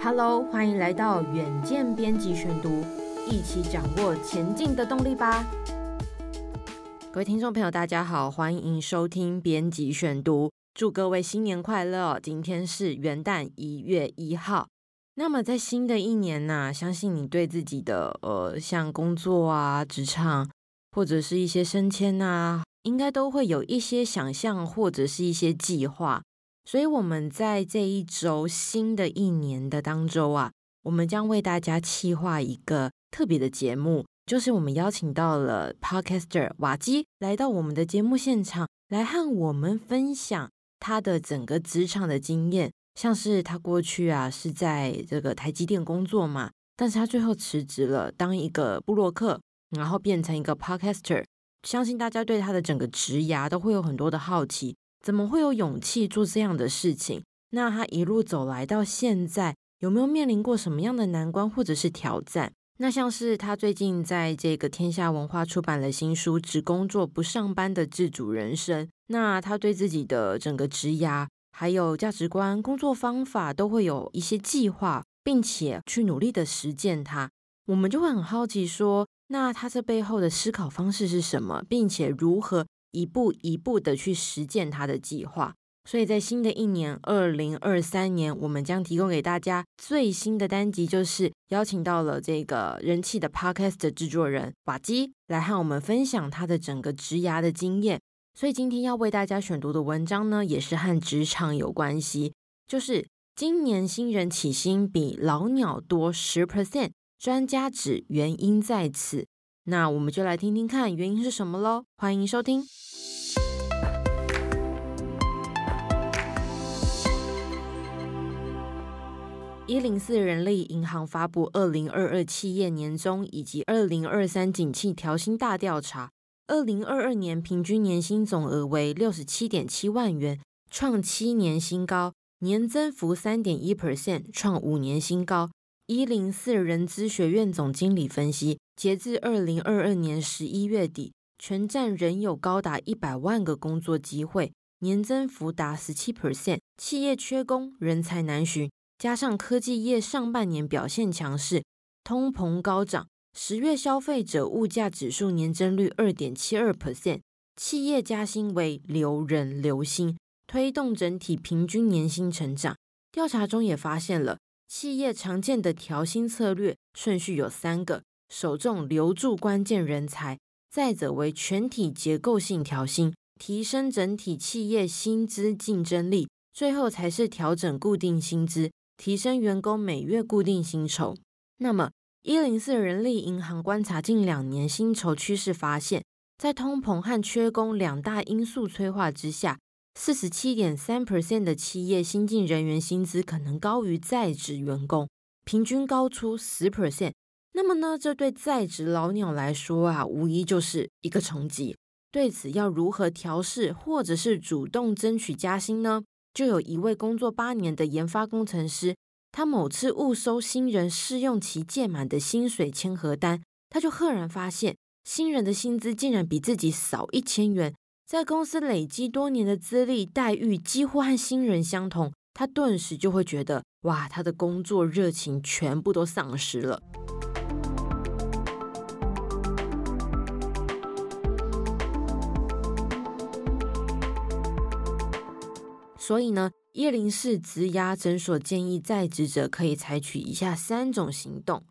Hello，欢迎来到远见编辑选读，一起掌握前进的动力吧。各位听众朋友，大家好，欢迎收听编辑选读，祝各位新年快乐！今天是元旦一月一号。那么在新的一年呢、相信你对自己的呃，像工作啊、职场或者是一些升迁啊，应该都会有一些想象或者是一些计划。所以我们在这一周新的一年的当中啊，我们将为大家企划一个特别的节目，就是我们邀请到了 Podcaster 瓦基来到我们的节目现场，来和我们分享他的整个职场的经验。像是他过去啊是在这个台积电工作嘛，但是他最后辞职了，当一个部落客，然后变成一个 Podcaster。相信大家对他的整个职涯都会有很多的好奇。怎么会有勇气做这样的事情？那他一路走来到现在，有没有面临过什么样的难关或者是挑战？那像是他最近在这个天下文化出版了新书《只工作不上班的自主人生》，那他对自己的整个职涯、还有价值观、工作方法都会有一些计划，并且去努力的实践它。我们就会很好奇说，那他这背后的思考方式是什么，并且如何？一步一步的去实践他的计划，所以在新的一年二零二三年，我们将提供给大家最新的单集，就是邀请到了这个人气的 Podcast 的制作人瓦基来和我们分享他的整个职涯的经验。所以今天要为大家选读的文章呢，也是和职场有关系，就是今年新人起薪比老鸟多十 percent，专家指原因在此。那我们就来听听看原因是什么喽。欢迎收听。一零四人力银行发布二零二二企业年终以及二零二三景气调薪大调查，二零二二年平均年薪总额为六十七点七万元，创七年新高，年增幅三点一 percent，创五年新高。一零四人资学院总经理分析，截至二零二二年十一月底，全站仍有高达一百万个工作机会，年增幅达十七 percent，企业缺工，人才难寻。加上科技业上半年表现强势，通膨高涨，十月消费者物价指数年增率二点七二 percent，企业加薪为留人留心，推动整体平均年薪成长。调查中也发现了企业常见的调薪策略顺序有三个：首重留住关键人才，再者为全体结构性调薪，提升整体企业薪资竞争力，最后才是调整固定薪资。提升员工每月固定薪酬。那么，一零四人力银行观察近两年薪酬趋势，发现，在通膨和缺工两大因素催化之下，四十七点三 percent 的企业新进人员薪资可能高于在职员工，平均高出十 percent。那么呢，这对在职老鸟来说啊，无疑就是一个冲击。对此，要如何调试，或者是主动争取加薪呢？就有一位工作八年的研发工程师，他某次误收新人试用期届满的薪水签核单，他就赫然发现新人的薪资竟然比自己少一千元，在公司累积多年的资历待遇几乎和新人相同，他顿时就会觉得哇，他的工作热情全部都丧失了。所以呢，叶林氏职涯诊所建议在职者可以采取以下三种行动，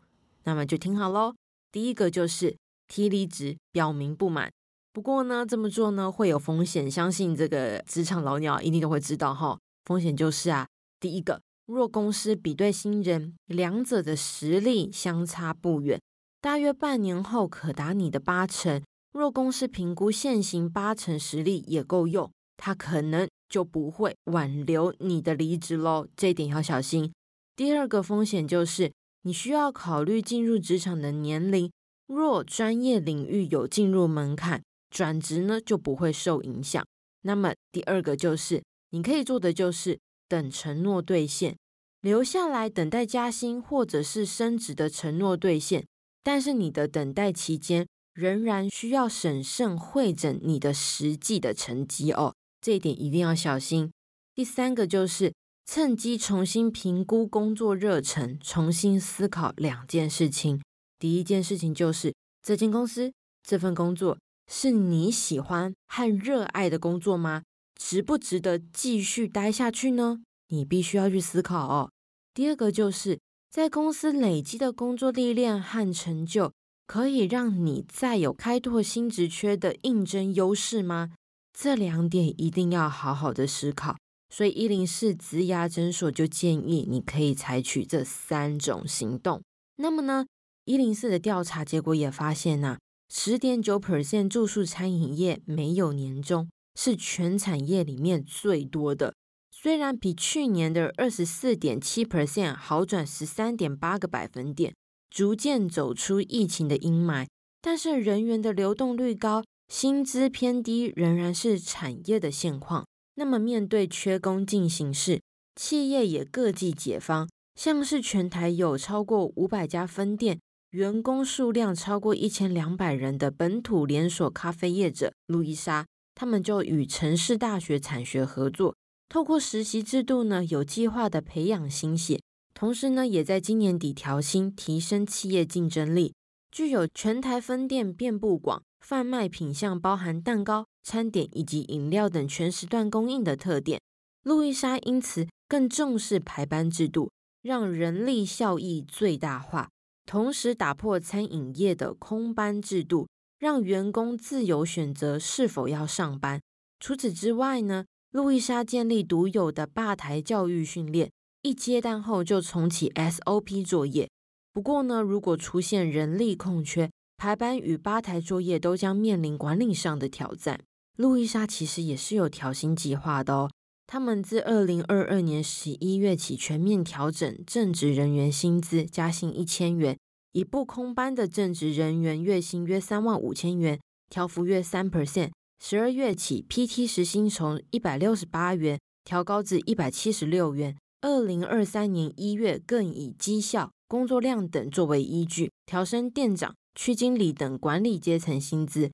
那么就听好喽。第一个就是提离职，表明不满。不过呢，这么做呢会有风险，相信这个职场老鸟一定都会知道哈。风险就是啊，第一个，若公司比对新人，两者的实力相差不远，大约半年后可达你的八成。若公司评估现行八成实力也够用，他可能。就不会挽留你的离职喽，这一点要小心。第二个风险就是你需要考虑进入职场的年龄，若专业领域有进入门槛，转职呢就不会受影响。那么第二个就是你可以做的就是等承诺兑现，留下来等待加薪或者是升职的承诺兑现，但是你的等待期间仍然需要审慎会诊你的实际的成绩哦。这一点一定要小心。第三个就是趁机重新评估工作热忱，重新思考两件事情。第一件事情就是，这间公司这份工作是你喜欢和热爱的工作吗？值不值得继续待下去呢？你必须要去思考哦。第二个就是在公司累积的工作历练和成就，可以让你再有开拓新职缺的应征优势吗？这两点一定要好好的思考。所以一零四职牙诊所就建议你可以采取这三种行动。那么呢，一零四的调查结果也发现呐，十点九 percent 住宿餐饮业没有年终，是全产业里面最多的。虽然比去年的二十四点七 percent 好转十三点八个百分点，逐渐走出疫情的阴霾，但是人员的流动率高，薪资偏低，仍然是产业的现况。那么，面对缺工进行式，企业也各计解方，像是全台有超过五百家分店，员工数量超过一千两百人的本土连锁咖啡业者路易莎，他们就与城市大学产学合作，透过实习制度呢，有计划的培养新血，同时呢，也在今年底调薪，提升企业竞争力，具有全台分店遍布广。贩卖品项包含蛋糕、餐点以及饮料等全时段供应的特点。路易莎因此更重视排班制度，让人力效益最大化，同时打破餐饮业的空班制度，让员工自由选择是否要上班。除此之外呢，路易莎建立独有的吧台教育训练，一接单后就重启 SOP 作业。不过呢，如果出现人力空缺，排班与吧台作业都将面临管理上的挑战。路易莎其实也是有调薪计划的哦。他们自二零二二年十一月起全面调整正职人员薪资，加薪一千元。已不空班的正职人员月薪约三万五千元，调幅约三 percent。十二月起，PT 时薪从一百六十八元调高至一百七十六元。二零二三年一月更以绩效、工作量等作为依据，调升店长。区经理等管理阶层薪资。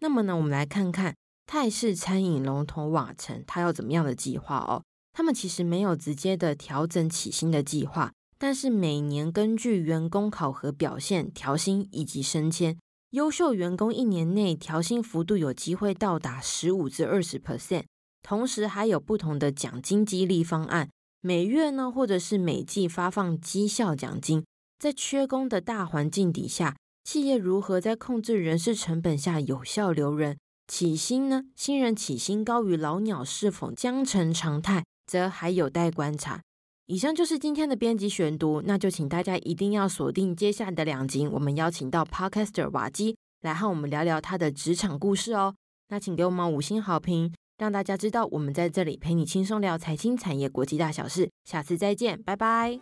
那么呢，我们来看看泰式餐饮龙头瓦城，它有怎么样的计划哦？他们其实没有直接的调整起薪的计划，但是每年根据员工考核表现调薪以及升迁，优秀员工一年内调薪幅度有机会到达十五至二十 percent。同时还有不同的奖金激励方案，每月呢或者是每季发放绩效奖金。在缺工的大环境底下。企业如何在控制人事成本下有效留人？起薪呢？新人起薪高于老鸟是否将成常态，则还有待观察。以上就是今天的编辑选读，那就请大家一定要锁定接下来的两集，我们邀请到 Podcaster 瓦基来和我们聊聊他的职场故事哦。那请给我们五星好评，让大家知道我们在这里陪你轻松聊财经、产业、国际大小事。下次再见，拜拜。